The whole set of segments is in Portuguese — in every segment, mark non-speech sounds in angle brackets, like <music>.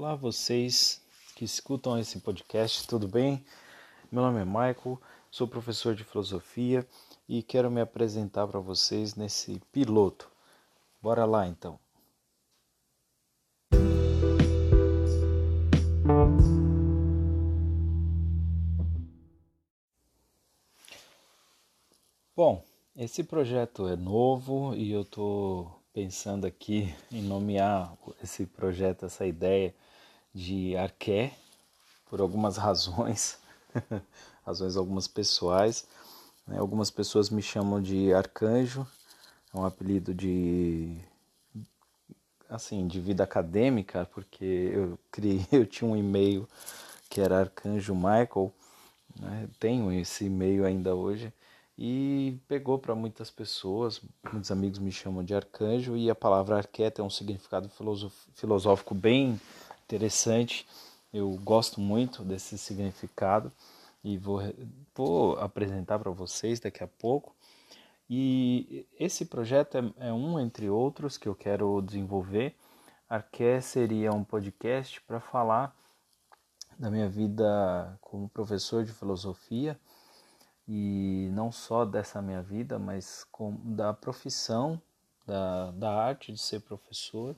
Olá, vocês que escutam esse podcast, tudo bem? Meu nome é Michael, sou professor de filosofia e quero me apresentar para vocês nesse piloto. Bora lá então. Bom, esse projeto é novo e eu estou pensando aqui em nomear esse projeto, essa ideia de arqué, por algumas razões, <laughs> razões algumas pessoais. Né? Algumas pessoas me chamam de arcanjo, é um apelido de assim de vida acadêmica, porque eu criei, <laughs> eu tinha um e-mail que era arcanjo Michael, né? tenho esse e-mail ainda hoje e pegou para muitas pessoas. Muitos amigos me chamam de arcanjo e a palavra arqué tem um significado filosófico bem interessante. Eu gosto muito desse significado e vou, vou apresentar para vocês daqui a pouco. E esse projeto é, é, um entre outros que eu quero desenvolver. Arqué seria um podcast para falar da minha vida como professor de filosofia e não só dessa minha vida, mas com, da profissão, da, da arte de ser professor,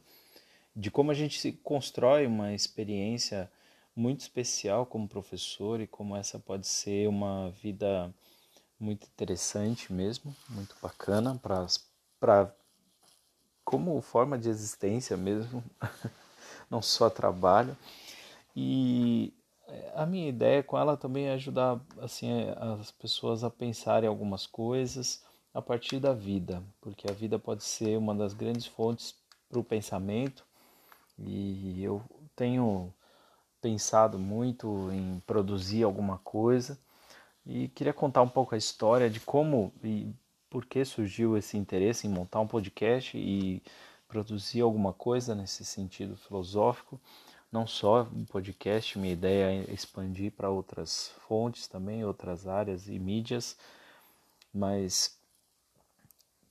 de como a gente se constrói uma experiência muito especial como professor e como essa pode ser uma vida muito interessante mesmo, muito bacana para como forma de existência mesmo, <laughs> não só trabalho. E a minha ideia com ela também é ajudar assim as pessoas a pensarem algumas coisas a partir da vida, porque a vida pode ser uma das grandes fontes para o pensamento e eu tenho pensado muito em produzir alguma coisa. E queria contar um pouco a história de como e por que surgiu esse interesse em montar um podcast e produzir alguma coisa nesse sentido filosófico. Não só um podcast, minha ideia é expandir para outras fontes também, outras áreas e mídias, mas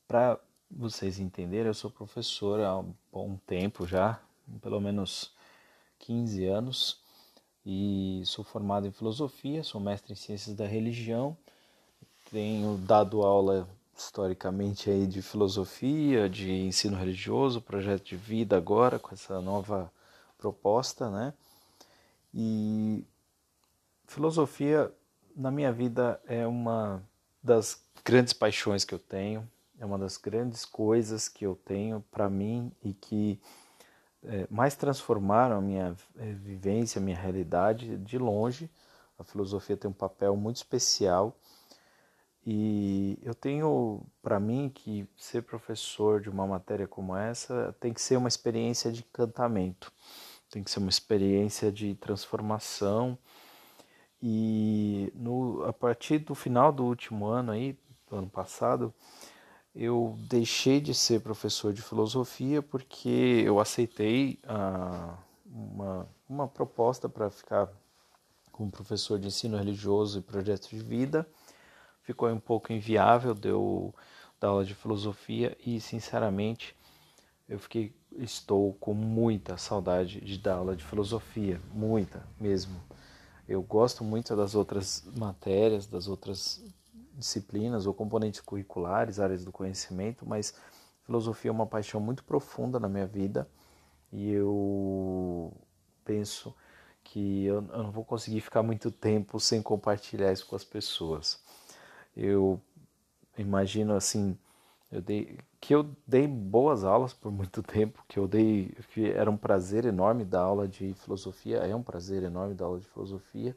para vocês entenderem, eu sou professor há um bom tempo já, pelo menos 15 anos, e sou formado em filosofia, sou mestre em ciências da religião, tenho dado aula historicamente aí de filosofia, de ensino religioso, projeto de vida agora com essa nova proposta, né? E filosofia na minha vida é uma das grandes paixões que eu tenho, é uma das grandes coisas que eu tenho para mim e que é, mais transformaram a minha é, vivência, a minha realidade de longe. A filosofia tem um papel muito especial e eu tenho para mim que ser professor de uma matéria como essa tem que ser uma experiência de encantamento tem que ser uma experiência de transformação. E no, a partir do final do último ano aí, do ano passado, eu deixei de ser professor de filosofia porque eu aceitei ah, uma, uma proposta para ficar como professor de ensino religioso e projetos de vida. Ficou um pouco inviável, deu da aula de filosofia e, sinceramente, eu fiquei, estou com muita saudade de dar aula de filosofia, muita mesmo. Eu gosto muito das outras matérias, das outras disciplinas ou componentes curriculares, áreas do conhecimento, mas filosofia é uma paixão muito profunda na minha vida e eu penso que eu, eu não vou conseguir ficar muito tempo sem compartilhar isso com as pessoas. Eu imagino assim eu dei, que eu dei boas aulas por muito tempo, que eu dei, que era um prazer enorme dar aula de filosofia, é um prazer enorme dar aula de filosofia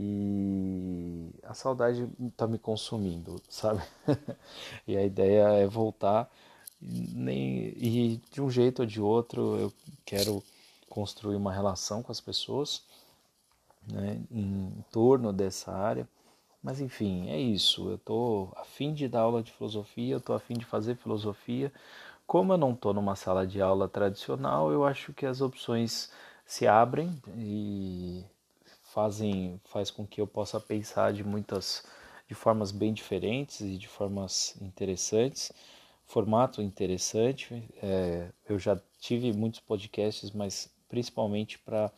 e a saudade está me consumindo, sabe? <laughs> e a ideia é voltar nem, e de um jeito ou de outro eu quero construir uma relação com as pessoas né, em torno dessa área mas enfim, é isso. Eu estou afim de dar aula de filosofia, eu estou afim de fazer filosofia. Como eu não estou numa sala de aula tradicional, eu acho que as opções se abrem e fazem faz com que eu possa pensar de muitas de formas bem diferentes e de formas interessantes formato interessante é, eu já tive muitos podcasts mas principalmente para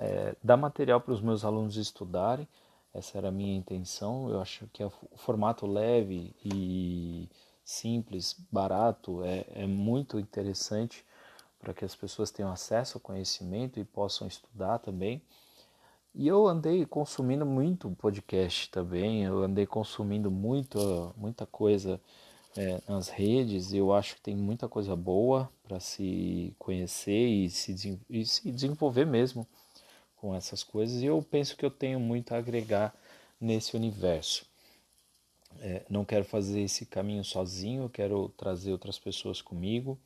é, dar material para os meus alunos estudarem. Essa era a minha intenção. Eu acho que o formato leve e simples, barato, é, é muito interessante para que as pessoas tenham acesso ao conhecimento e possam estudar também. E eu andei consumindo muito podcast também, eu andei consumindo muito, muita coisa é, nas redes, eu acho que tem muita coisa boa para se conhecer e se, e se desenvolver mesmo com essas coisas, e eu penso que eu tenho muito a agregar nesse universo. É, não quero fazer esse caminho sozinho, quero trazer outras pessoas comigo,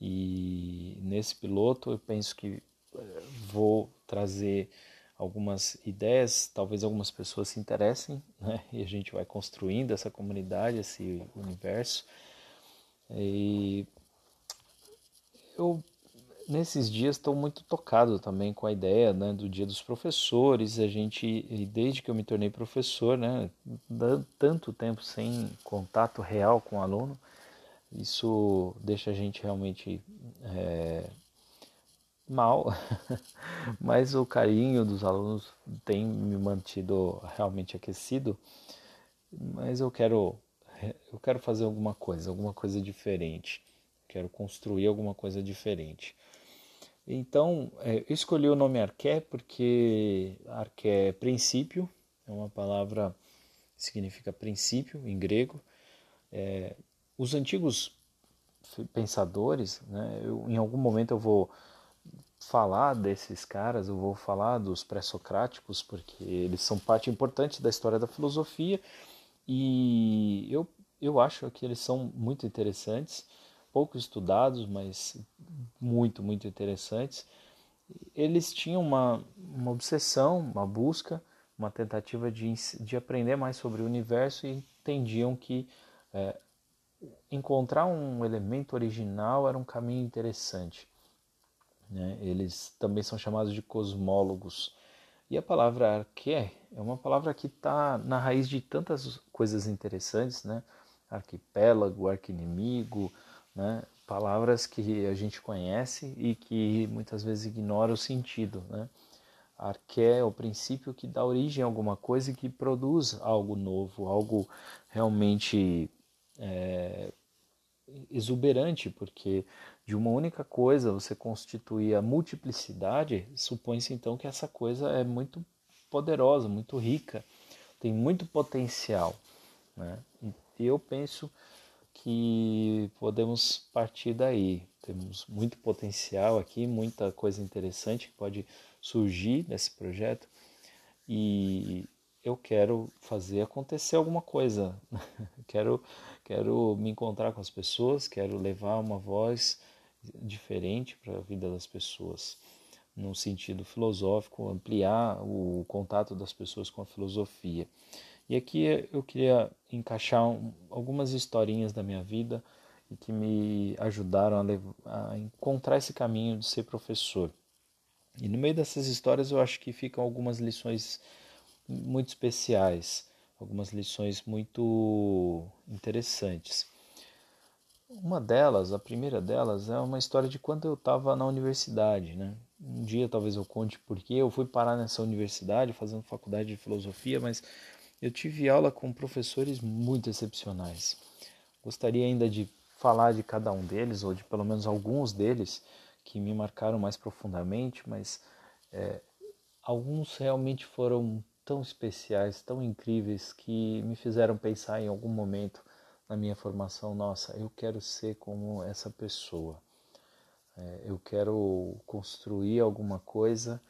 e nesse piloto eu penso que é, vou trazer algumas ideias, talvez algumas pessoas se interessem, <laughs> né? E a gente vai construindo essa comunidade, esse universo. E eu nesses dias estou muito tocado também com a ideia né, do Dia dos Professores. A gente, desde que eu me tornei professor, né, tanto tempo sem contato real com o aluno, isso deixa a gente realmente é, mal, <laughs> mas o carinho dos alunos tem me mantido realmente aquecido. Mas eu quero eu quero fazer alguma coisa, alguma coisa diferente. Quero construir alguma coisa diferente. Então, é, eu escolhi o nome Arqué porque Arqué é princípio, é uma palavra que significa princípio em grego. É, os antigos pensadores, né, eu, em algum momento eu vou falar desses caras, eu vou falar dos pré-socráticos, porque eles são parte importante da história da filosofia e eu, eu acho que eles são muito interessantes, pouco estudados, mas muito, muito interessantes. Eles tinham uma, uma obsessão, uma busca, uma tentativa de, de aprender mais sobre o universo e entendiam que é, encontrar um elemento original era um caminho interessante. Né? Eles também são chamados de cosmólogos. E a palavra arqué é uma palavra que está na raiz de tantas coisas interessantes, né? Arquipélago, arquinimigo, né? palavras que a gente conhece e que muitas vezes ignora o sentido. Né? Arqué é o princípio que dá origem a alguma coisa e que produz algo novo, algo realmente é, exuberante, porque de uma única coisa você constituir a multiplicidade, supõe-se então que essa coisa é muito poderosa, muito rica, tem muito potencial. Né? E eu penso que podemos partir daí. Temos muito potencial aqui, muita coisa interessante que pode surgir nesse projeto e eu quero fazer acontecer alguma coisa. <laughs> quero, quero me encontrar com as pessoas, quero levar uma voz diferente para a vida das pessoas, no sentido filosófico, ampliar o contato das pessoas com a filosofia. E aqui eu queria encaixar algumas historinhas da minha vida e que me ajudaram a, levar, a encontrar esse caminho de ser professor. E no meio dessas histórias eu acho que ficam algumas lições muito especiais, algumas lições muito interessantes. Uma delas, a primeira delas, é uma história de quando eu estava na universidade, né? Um dia talvez eu conte porque eu fui parar nessa universidade fazendo faculdade de filosofia, mas eu tive aula com professores muito excepcionais. Gostaria ainda de falar de cada um deles, ou de pelo menos alguns deles que me marcaram mais profundamente, mas é, alguns realmente foram tão especiais, tão incríveis, que me fizeram pensar em algum momento na minha formação, nossa, eu quero ser como essa pessoa. É, eu quero construir alguma coisa,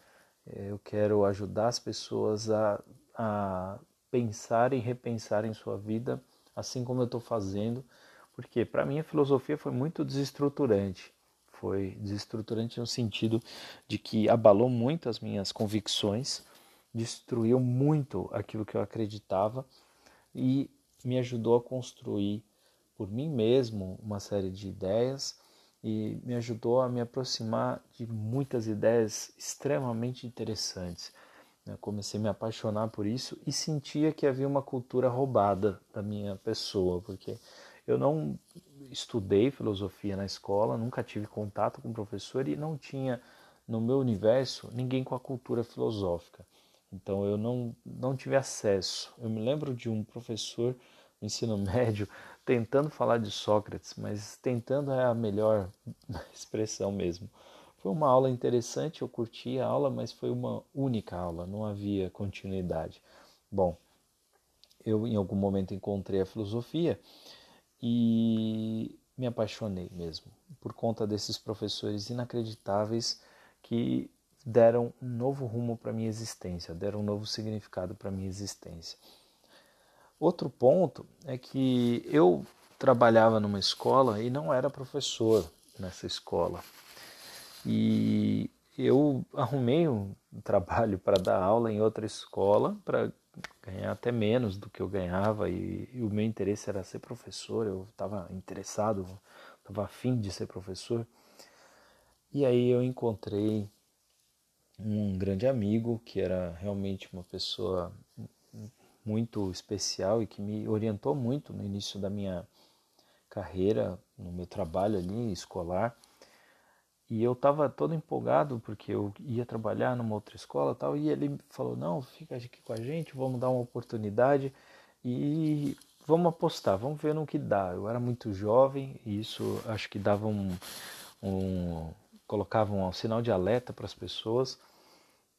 é, eu quero ajudar as pessoas a, a pensar e repensar em sua vida, assim como eu estou fazendo, porque para mim a filosofia foi muito desestruturante. Foi desestruturante no sentido de que abalou muito as minhas convicções, destruiu muito aquilo que eu acreditava e me ajudou a construir por mim mesmo uma série de ideias e me ajudou a me aproximar de muitas ideias extremamente interessantes. Eu né? comecei a me apaixonar por isso e sentia que havia uma cultura roubada da minha pessoa, porque eu não estudei filosofia na escola, nunca tive contato com o professor e não tinha no meu universo ninguém com a cultura filosófica. Então eu não, não tive acesso. Eu me lembro de um professor no ensino <laughs> médio tentando falar de Sócrates, mas tentando é a melhor <laughs> expressão mesmo. Foi uma aula interessante, eu curti a aula, mas foi uma única aula, não havia continuidade. Bom, eu em algum momento encontrei a filosofia e me apaixonei mesmo por conta desses professores inacreditáveis que deram um novo rumo para minha existência, deram um novo significado para minha existência. Outro ponto é que eu trabalhava numa escola e não era professor nessa escola. E eu arrumei um <laughs> trabalho para dar aula em outra escola para ganhar até menos do que eu ganhava e, e o meu interesse era ser professor, eu estava interessado, estava afim de ser professor. E aí eu encontrei um grande amigo que era realmente uma pessoa muito especial e que me orientou muito no início da minha carreira, no meu trabalho ali escolar. E eu estava todo empolgado porque eu ia trabalhar numa outra escola tal. E ele falou: Não, fica aqui com a gente, vamos dar uma oportunidade e vamos apostar, vamos ver no que dá. Eu era muito jovem e isso acho que dava um. um colocava um sinal de alerta para as pessoas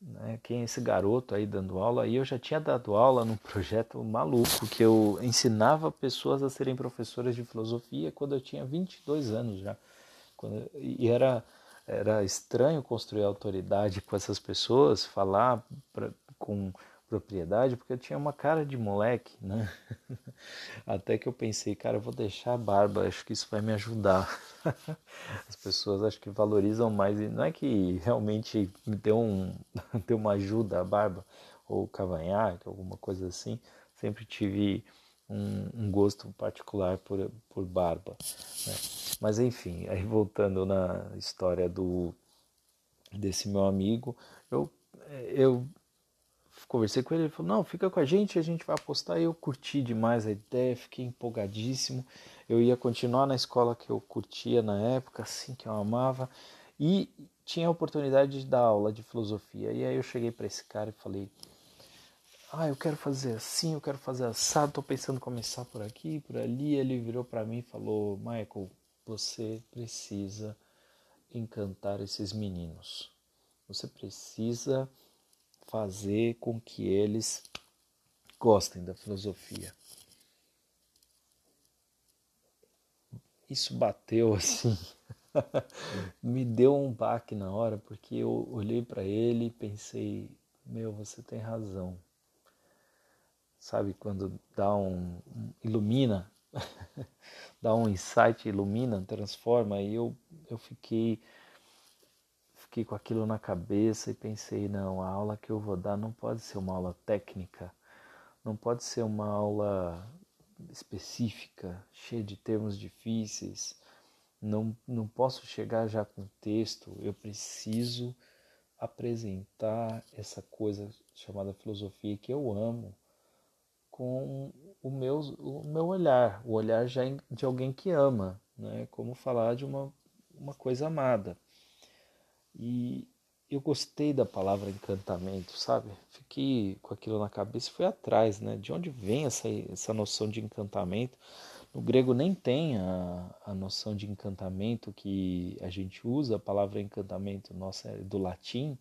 né, quem é esse garoto aí dando aula. E eu já tinha dado aula num projeto maluco que eu ensinava pessoas a serem professoras de filosofia quando eu tinha 22 anos já. Quando, e era, era estranho construir autoridade com essas pessoas, falar pra, com propriedade, porque eu tinha uma cara de moleque, né? <laughs> Até que eu pensei, cara, eu vou deixar a barba, acho que isso vai me ajudar. <laughs> As pessoas acho que valorizam mais, e não é que realmente me deu, um, <laughs> deu uma ajuda a barba, ou cavanhaque, alguma coisa assim, sempre tive um, um gosto particular por, por barba. Né? Mas enfim, aí voltando na história do desse meu amigo, eu, eu conversei com ele, ele falou, não, fica com a gente, a gente vai apostar. E eu curti demais a ideia, fiquei empolgadíssimo. Eu ia continuar na escola que eu curtia na época, assim, que eu amava. E tinha a oportunidade de dar aula de filosofia. E aí eu cheguei para esse cara e falei, ah, eu quero fazer assim, eu quero fazer assado, tô pensando em começar por aqui, por ali. Ele virou para mim e falou, Michael, você precisa encantar esses meninos. Você precisa fazer com que eles gostem da filosofia. Isso bateu <laughs> assim, me deu um baque na hora, porque eu olhei para ele e pensei: meu, você tem razão. Sabe quando dá um. ilumina, <laughs> dá um insight, ilumina, transforma, e eu, eu fiquei fiquei com aquilo na cabeça e pensei: não, a aula que eu vou dar não pode ser uma aula técnica, não pode ser uma aula específica, cheia de termos difíceis. Não, não posso chegar já com texto, eu preciso apresentar essa coisa chamada filosofia que eu amo com o meu, o meu olhar, o olhar já de alguém que ama, né? como falar de uma, uma coisa amada. E eu gostei da palavra encantamento, sabe? Fiquei com aquilo na cabeça e fui atrás, né? De onde vem essa, essa noção de encantamento? No grego nem tem a, a noção de encantamento que a gente usa, a palavra encantamento nossa é do latim,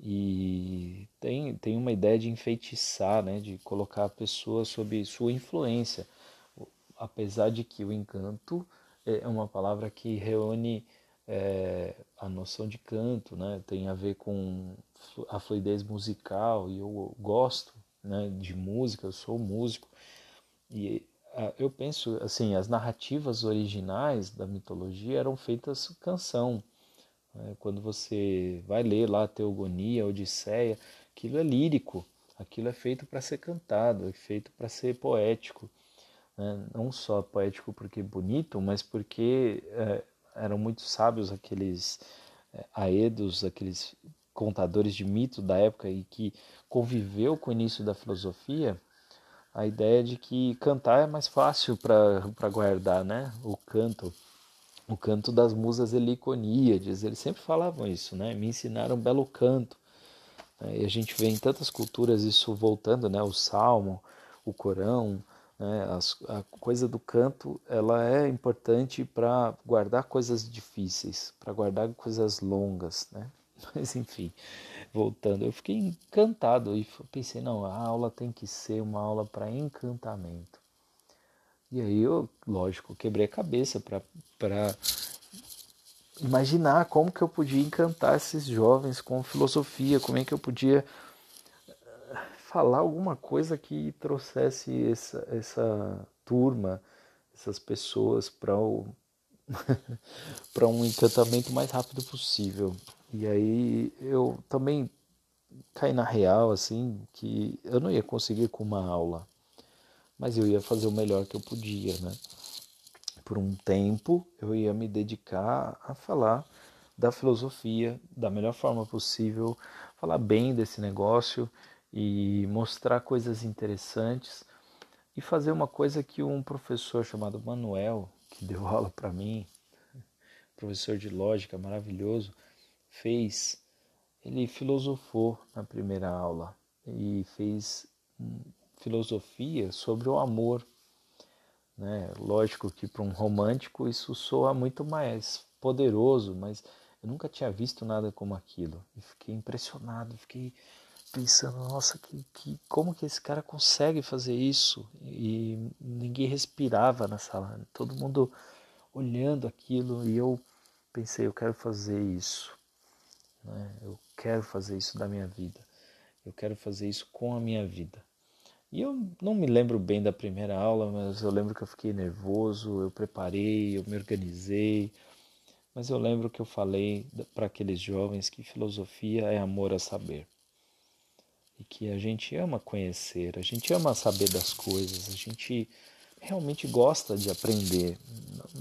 e tem, tem uma ideia de enfeitiçar, né? De colocar a pessoa sob sua influência, apesar de que o encanto é uma palavra que reúne é, a noção de canto, né? Tem a ver com a fluidez musical e eu gosto, né? De música, eu sou músico e eu penso assim, as narrativas originais da mitologia eram feitas canção. Né? Quando você vai ler lá a Teogonia, a Odisseia, aquilo é lírico, aquilo é feito para ser cantado, é feito para ser poético. Né? Não só poético porque bonito, mas porque é, eram muito sábios aqueles é, aedos, aqueles contadores de mito da época e que conviveu com o início da filosofia, a ideia de que cantar é mais fácil para guardar, né? O canto. o canto das musas heliconíades, eles sempre falavam isso, né? Me ensinaram um belo canto. E a gente vê em tantas culturas isso voltando, né? O salmo, o corão, né? a coisa do canto, ela é importante para guardar coisas difíceis, para guardar coisas longas, né? <laughs> Mas enfim, voltando, eu fiquei encantado e pensei, não, a aula tem que ser uma aula para encantamento. E aí eu, lógico, quebrei a cabeça para imaginar como que eu podia encantar esses jovens com filosofia, como é que eu podia falar alguma coisa que trouxesse essa, essa turma, essas pessoas para o <laughs> para um encantamento mais rápido possível. E aí eu também caí na real assim que eu não ia conseguir com uma aula mas eu ia fazer o melhor que eu podia, né? Por um tempo eu ia me dedicar a falar da filosofia da melhor forma possível, falar bem desse negócio e mostrar coisas interessantes e fazer uma coisa que um professor chamado Manuel, que deu <laughs> aula para mim, professor de lógica maravilhoso, fez. Ele filosofou na primeira aula e fez filosofia sobre o amor. Né? Lógico que para um romântico isso soa muito mais poderoso, mas eu nunca tinha visto nada como aquilo. E fiquei impressionado, fiquei pensando, nossa, que, que, como que esse cara consegue fazer isso? E ninguém respirava na sala, todo mundo olhando aquilo e eu pensei, eu quero fazer isso. Né? Eu quero fazer isso da minha vida. Eu quero fazer isso com a minha vida. E eu não me lembro bem da primeira aula, mas eu lembro que eu fiquei nervoso, eu preparei, eu me organizei. Mas eu lembro que eu falei para aqueles jovens que filosofia é amor a saber. E que a gente ama conhecer, a gente ama saber das coisas, a gente realmente gosta de aprender.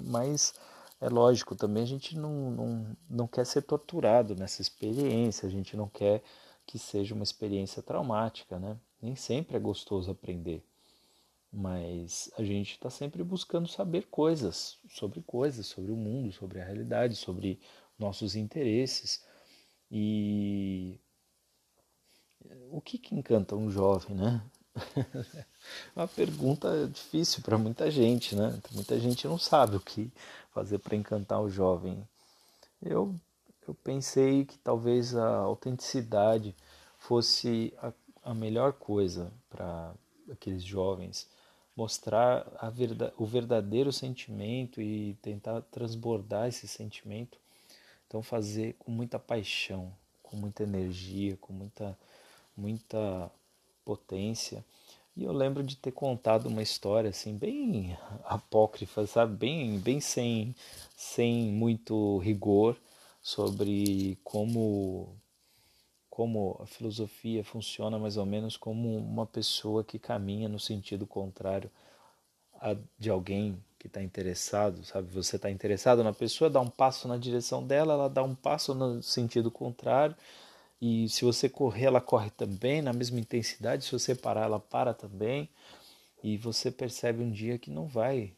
Mas é lógico, também a gente não, não, não quer ser torturado nessa experiência, a gente não quer que seja uma experiência traumática, né? Nem sempre é gostoso aprender, mas a gente está sempre buscando saber coisas sobre coisas, sobre o mundo, sobre a realidade, sobre nossos interesses. E o que, que encanta um jovem, né? <laughs> uma pergunta difícil para muita gente, né? Muita gente não sabe o que fazer para encantar o jovem. Eu, eu pensei que talvez a autenticidade fosse a a melhor coisa para aqueles jovens, mostrar verdade, o verdadeiro sentimento e tentar transbordar esse sentimento. Então fazer com muita paixão, com muita energia, com muita muita potência. E eu lembro de ter contado uma história assim bem apócrifa, sabe, bem bem sem sem muito rigor sobre como como a filosofia funciona mais ou menos como uma pessoa que caminha no sentido contrário de alguém que está interessado, sabe? Você está interessado na pessoa, dá um passo na direção dela, ela dá um passo no sentido contrário, e se você correr, ela corre também na mesma intensidade, se você parar, ela para também, e você percebe um dia que não vai,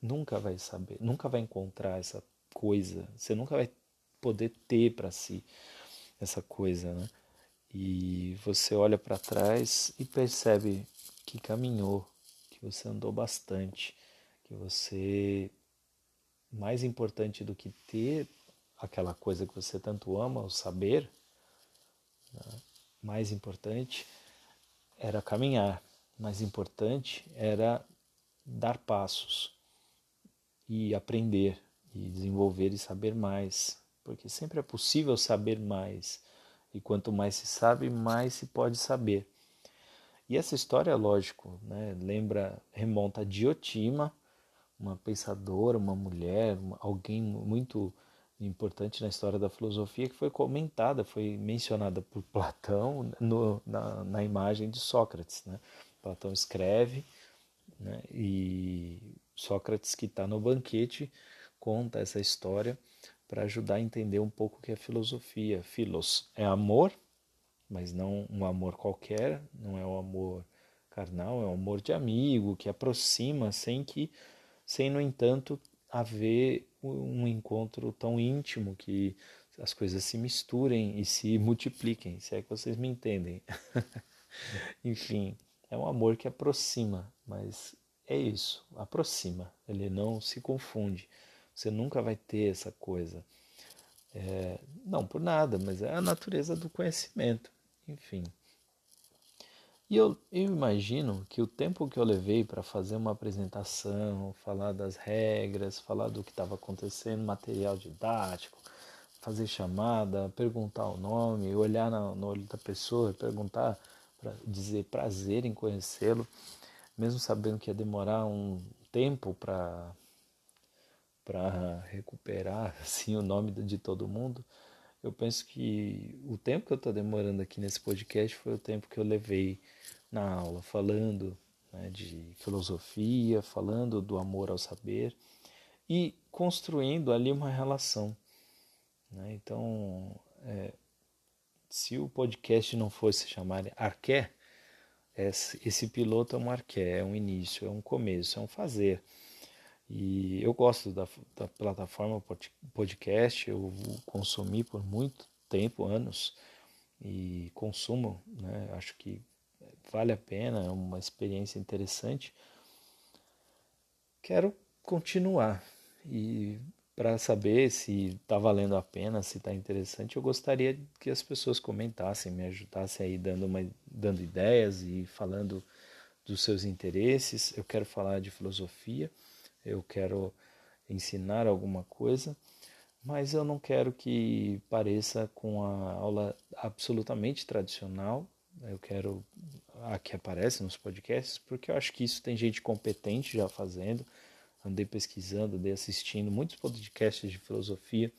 nunca vai saber, nunca vai encontrar essa coisa, você nunca vai poder ter para si essa coisa, né? E você olha para trás e percebe que caminhou, que você andou bastante, que você mais importante do que ter aquela coisa que você tanto ama, o saber? Mais importante era caminhar, mais importante era dar passos e aprender e desenvolver e saber mais porque sempre é possível saber mais. E quanto mais se sabe, mais se pode saber. E essa história, lógico, né, lembra, remonta a Diotima, uma pensadora, uma mulher, alguém muito importante na história da filosofia que foi comentada, foi mencionada por Platão no, na, na, imagem de Sócrates. Né? Platão escreve né, e Sócrates, que está no banquete, conta essa história para ajudar a entender um pouco o que é filosofia. Filos é amor, mas não um amor qualquer, não é o um amor carnal, é um amor de amigo que aproxima sem que, sem no entanto haver um encontro tão íntimo que as coisas se misturem e se <laughs> multipliquem, se é que vocês me entendem. <laughs> Enfim, é um amor que aproxima, mas é isso, aproxima, ele não se confunde. Você nunca vai ter essa coisa. É, não por nada, mas é a natureza do conhecimento. Enfim. E eu, eu imagino que o tempo que eu levei para fazer uma apresentação, falar das regras, falar do que estava acontecendo, material didático, fazer chamada, perguntar o nome, olhar no olho da pessoa, perguntar, para dizer prazer em conhecê-lo, mesmo sabendo que ia demorar um tempo para para recuperar <laughs> assim o nome de todo mundo, eu penso que o tempo que eu estou demorando aqui nesse podcast foi o tempo que eu levei na aula, falando né, de filosofia, falando do amor ao saber e construindo ali uma relação. Né? Então, é, se o podcast não fosse chamar Arqué, esse, esse piloto é um arqué, é um início, é um começo, é um fazer. E eu gosto da, da plataforma podcast, eu consumi por muito tempo, anos, e consumo, né? acho que vale a pena, é uma experiência interessante. Quero continuar e para saber se está valendo a pena, se está interessante, eu gostaria que as pessoas comentassem, me ajudassem aí dando, uma, dando ideias e falando dos seus interesses. Eu quero falar de filosofia, eu quero ensinar alguma coisa, mas eu não quero que pareça com a aula absolutamente tradicional. Eu quero a que aparece nos podcasts, porque eu acho que isso tem gente competente já fazendo. Andei pesquisando, andei assistindo muitos podcasts de filosofia.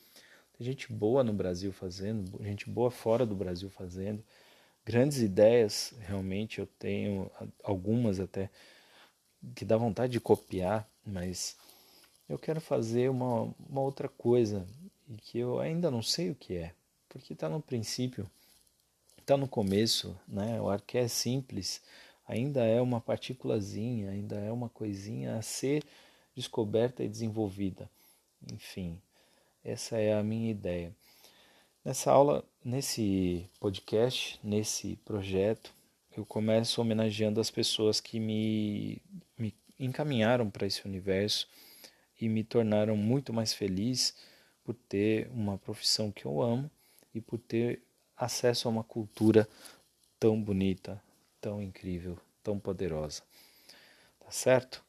Tem gente boa no Brasil fazendo, gente boa fora do Brasil fazendo. Grandes ideias, realmente, eu tenho algumas até que dá vontade de copiar, mas eu quero fazer uma, uma outra coisa e que eu ainda não sei o que é, porque está no princípio está no começo, né? O arqué é simples, ainda é uma partículazinha, ainda é uma coisinha a ser descoberta e desenvolvida. Enfim, essa é a minha ideia. Nessa aula, nesse podcast, nesse projeto, eu começo homenageando as pessoas que me, me encaminharam para esse universo e me tornaram muito mais feliz por ter uma profissão que eu amo e por ter acesso a uma cultura tão bonita, tão incrível, tão poderosa. Tá certo?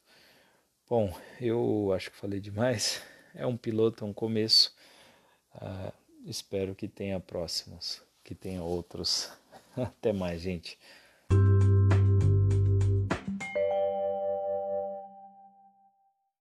Bom, eu acho que falei demais. <laughs> É um piloto, é um começo. Uh, espero que tenha próximos, que tenha outros. <laughs> Até mais, gente.